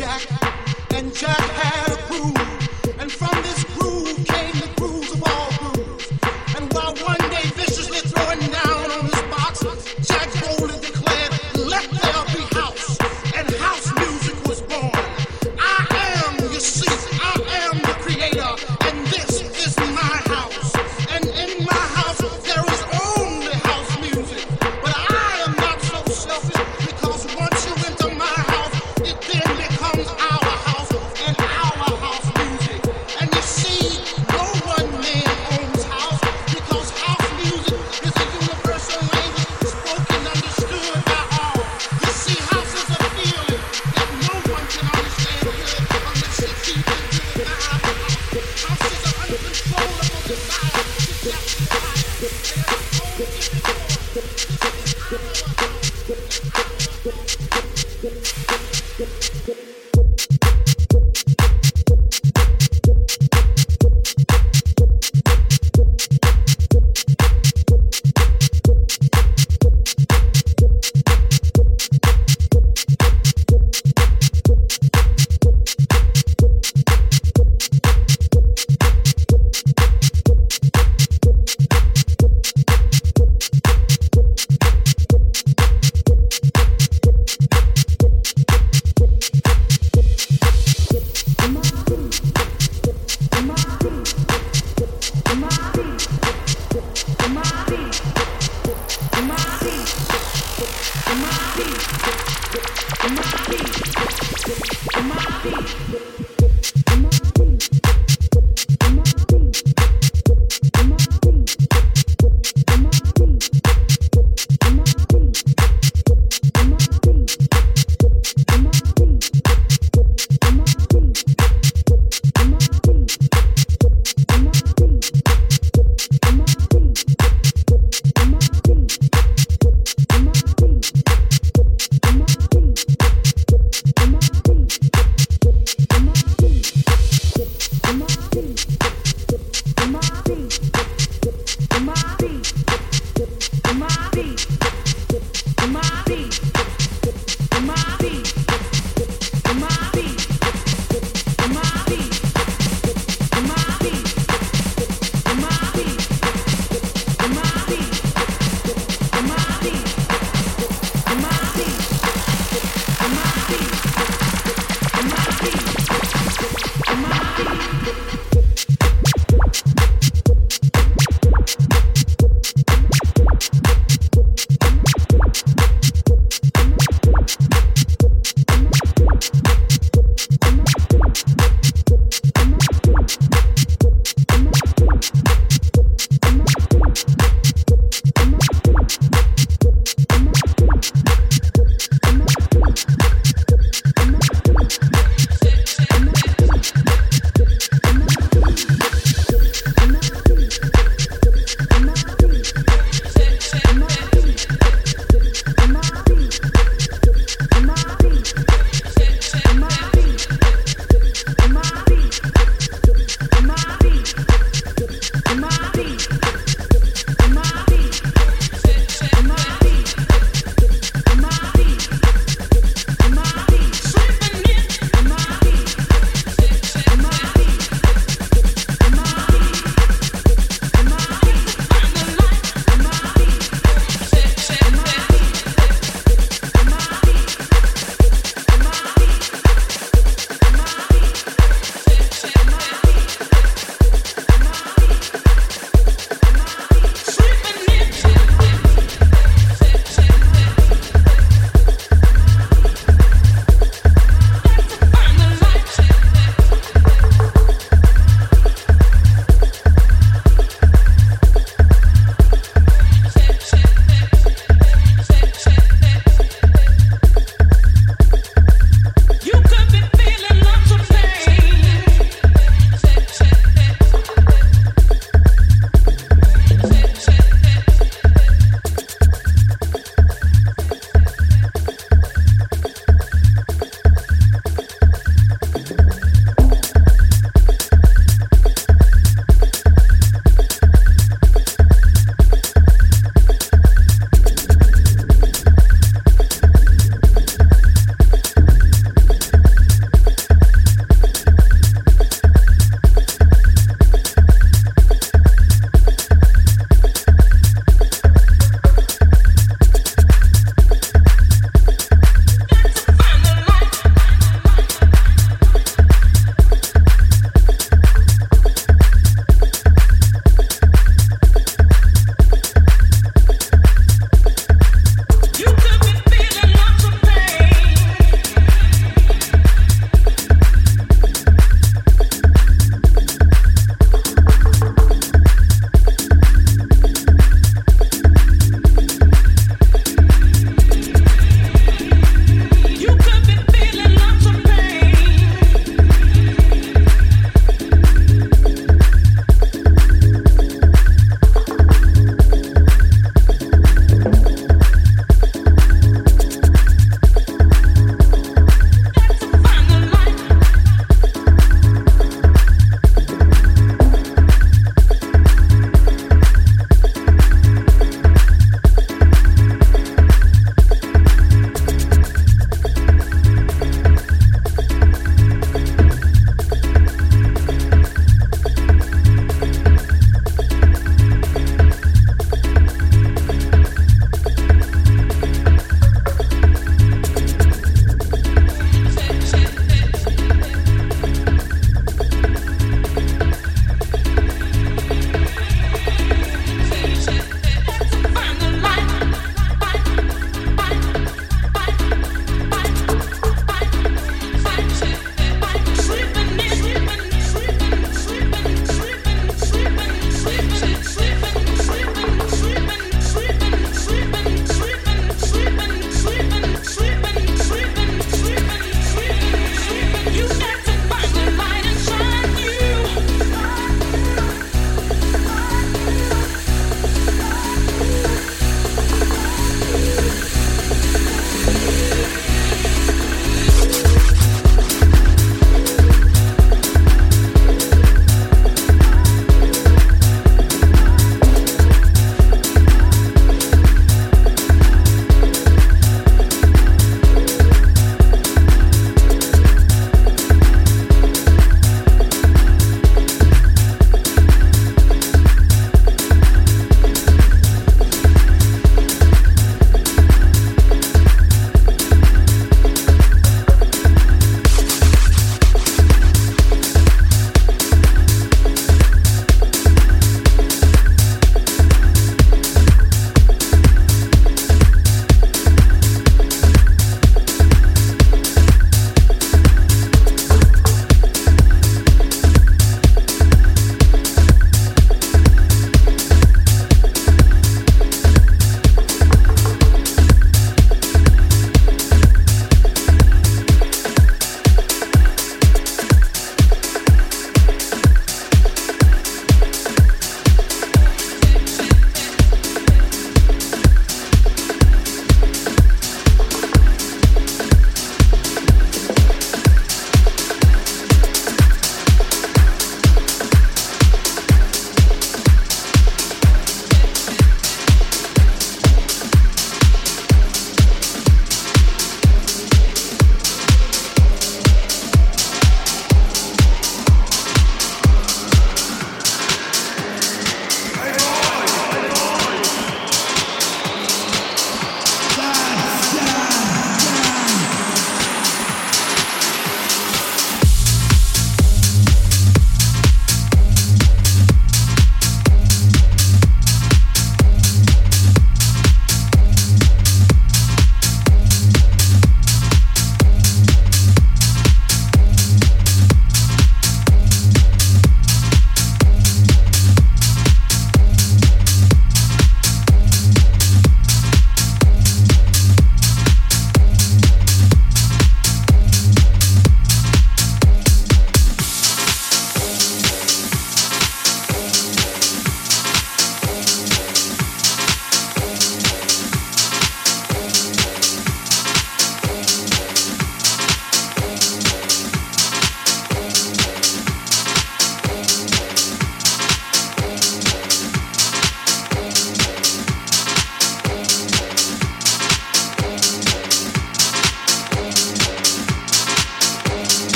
Jack, and Jack had a crew, and from this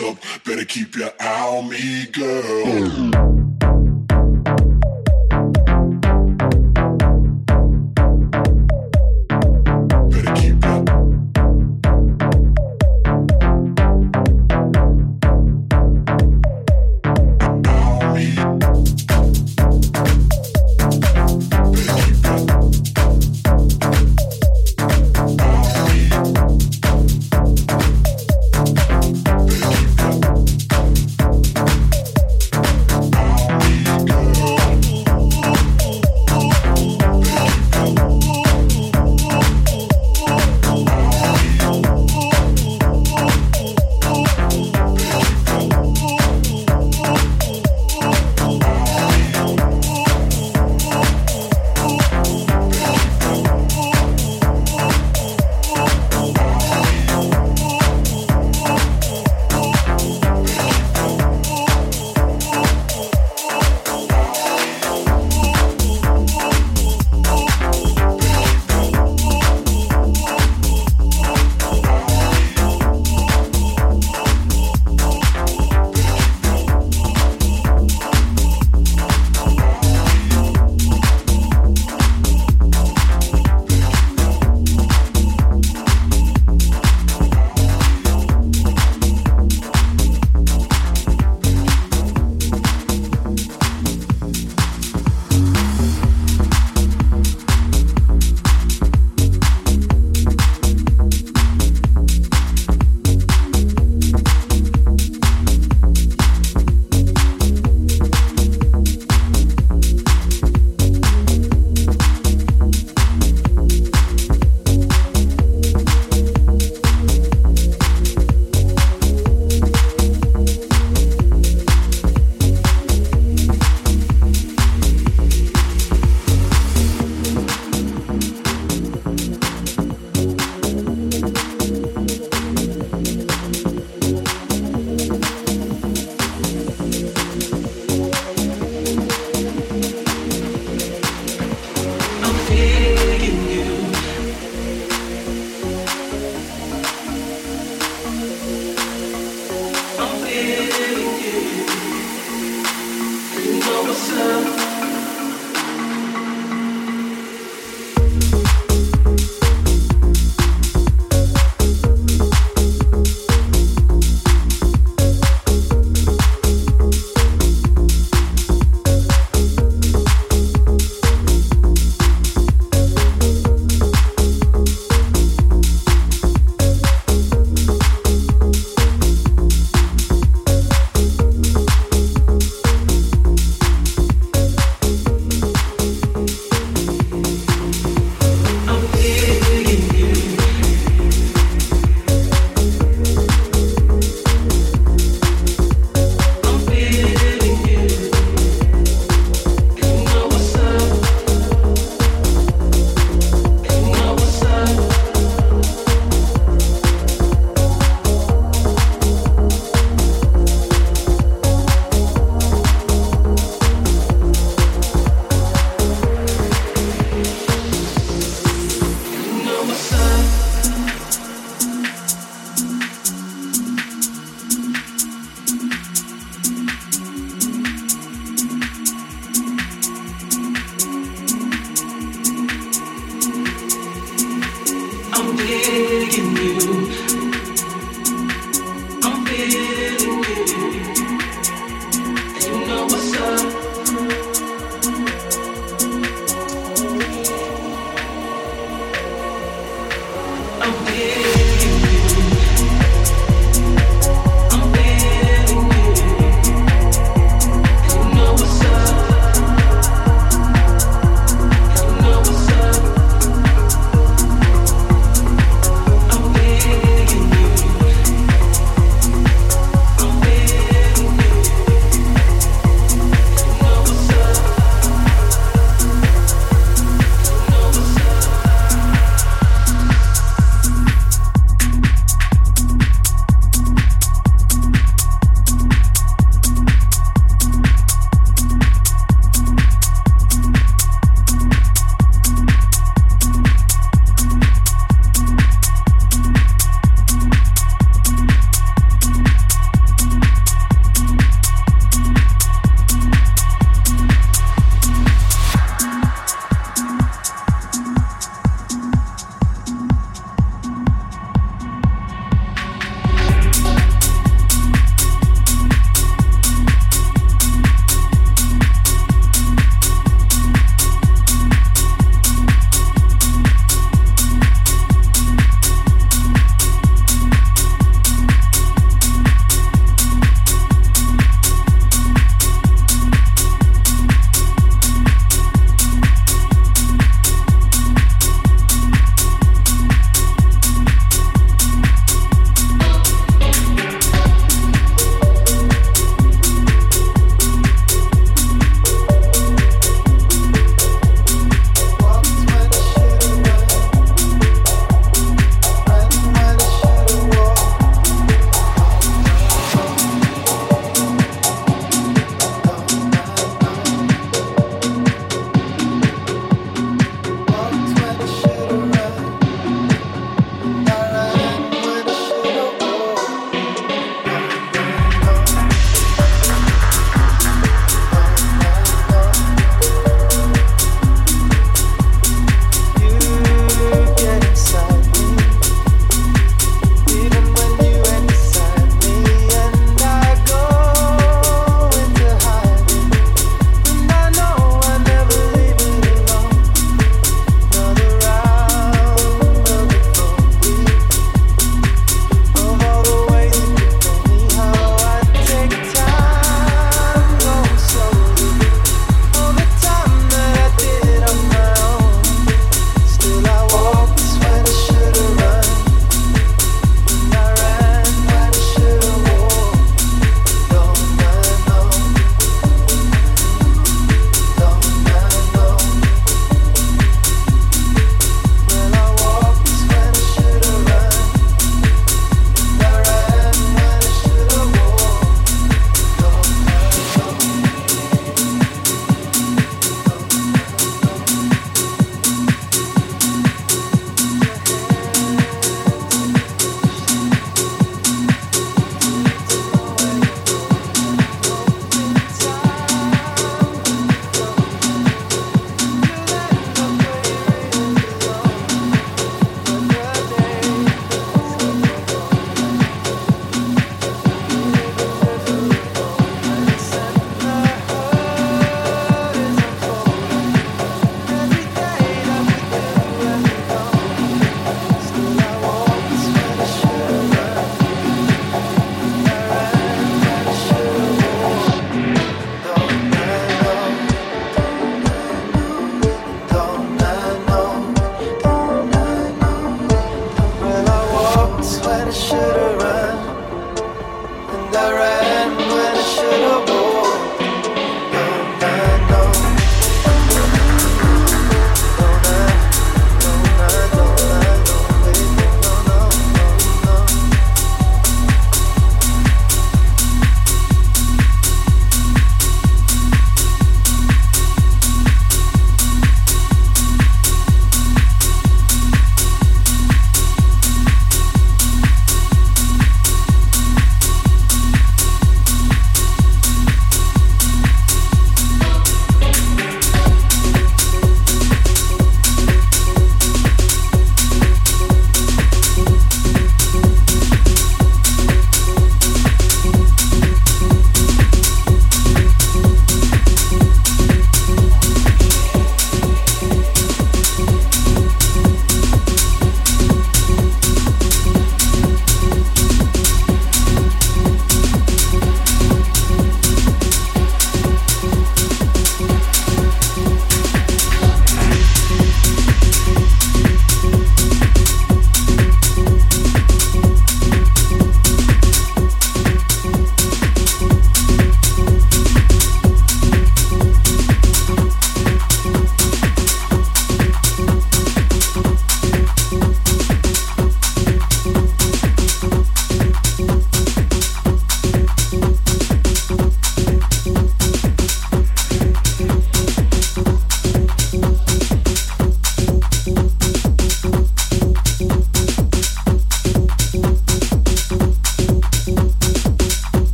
up. Better keep your eye on me, girl.